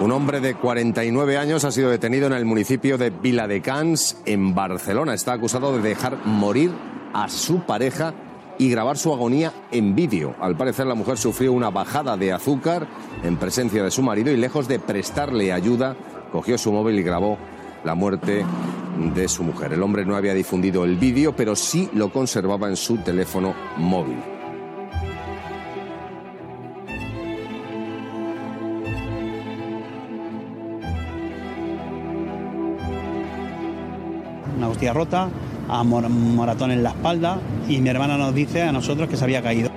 Un hombre de 49 años ha sido detenido en el municipio de Viladecans, en Barcelona. Está acusado de dejar morir a su pareja y grabar su agonía en vídeo. Al parecer la mujer sufrió una bajada de azúcar en presencia de su marido y lejos de prestarle ayuda, cogió su móvil y grabó la muerte de su mujer. El hombre no había difundido el vídeo, pero sí lo conservaba en su teléfono móvil. Hostia rota, a mor- moratón en la espalda y mi hermana nos dice a nosotros que se había caído.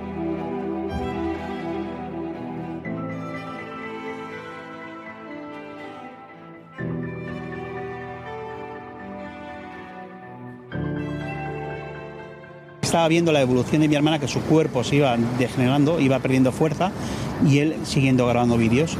Estaba viendo la evolución de mi hermana, que su cuerpo se iba degenerando, iba perdiendo fuerza y él siguiendo grabando vídeos.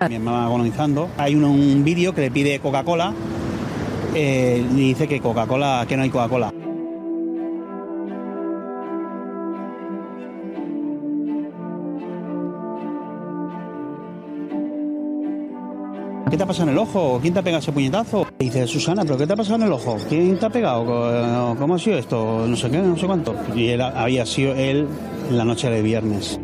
Mi hermana agonizando. Hay un, vídeo que le pide Coca-Cola eh, y dice que Coca-Cola, que no hay Coca-Cola. ¿Qué te ha pasado en el ojo? ¿Quién te ha pegado ese puñetazo? Dice, Susana, ¿pero qué te ha pasado en el ojo? ¿Quién te ha pegado? ¿Cómo- ¿Cómo ha sido esto? No sé qué, no sé cuánto. Y había sido él la noche de viernes.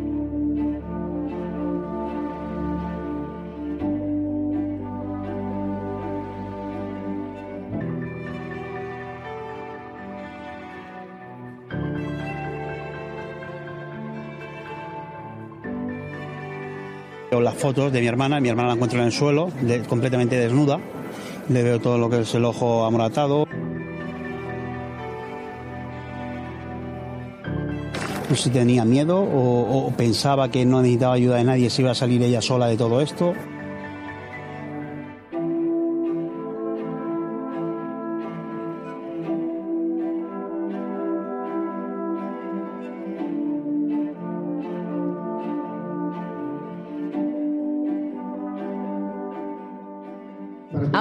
Veo las fotos de mi hermana, mi hermana la encuentro en el suelo, completamente desnuda. Le veo todo lo que es el ojo amoratado. No sé si tenía miedo o pensaba que no necesitaba ayuda de nadie, si iba a salir ella sola de todo esto.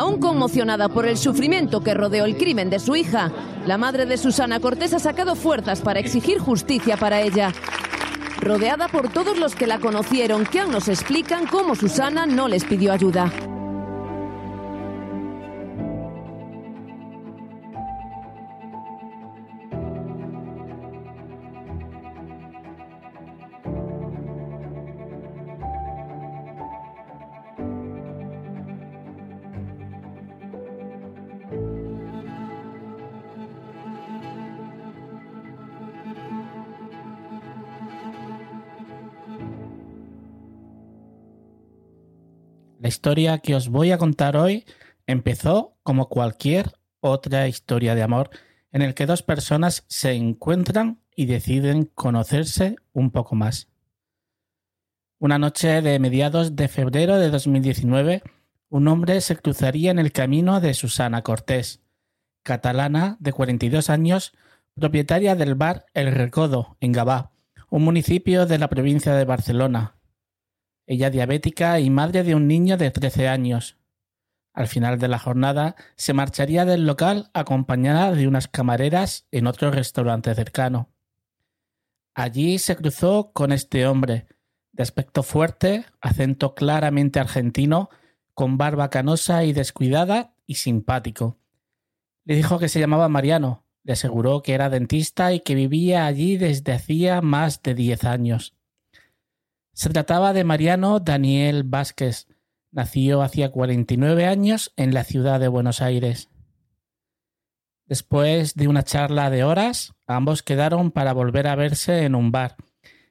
Aún conmocionada por el sufrimiento que rodeó el crimen de su hija, la madre de Susana Cortés ha sacado fuerzas para exigir justicia para ella. Rodeada por todos los que la conocieron, que aún nos explican cómo Susana no les pidió ayuda. La historia que os voy a contar hoy empezó como cualquier otra historia de amor en el que dos personas se encuentran y deciden conocerse un poco más. Una noche de mediados de febrero de 2019, un hombre se cruzaría en el camino de Susana Cortés, catalana de 42 años, propietaria del bar El Recodo, en Gabá, un municipio de la provincia de Barcelona. Ella diabética y madre de un niño de 13 años. Al final de la jornada se marcharía del local acompañada de unas camareras en otro restaurante cercano. Allí se cruzó con este hombre, de aspecto fuerte, acento claramente argentino, con barba canosa y descuidada y simpático. Le dijo que se llamaba Mariano, le aseguró que era dentista y que vivía allí desde hacía más de diez años. Se trataba de Mariano Daniel Vázquez. Nació hacía 49 años en la ciudad de Buenos Aires. Después de una charla de horas, ambos quedaron para volver a verse en un bar,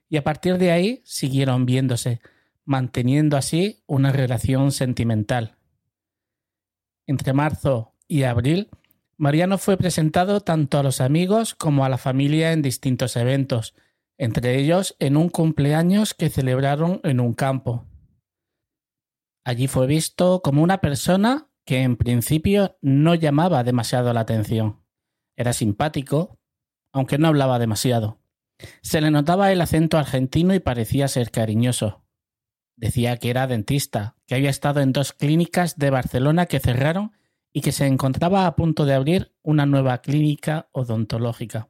y a partir de ahí siguieron viéndose, manteniendo así una relación sentimental. Entre marzo y abril Mariano fue presentado tanto a los amigos como a la familia en distintos eventos, entre ellos en un cumpleaños que celebraron en un campo. Allí fue visto como una persona que en principio no llamaba demasiado la atención. Era simpático, aunque no hablaba demasiado. Se le notaba el acento argentino y parecía ser cariñoso. Decía que era dentista, que había estado en dos clínicas de Barcelona que cerraron y que se encontraba a punto de abrir una nueva clínica odontológica.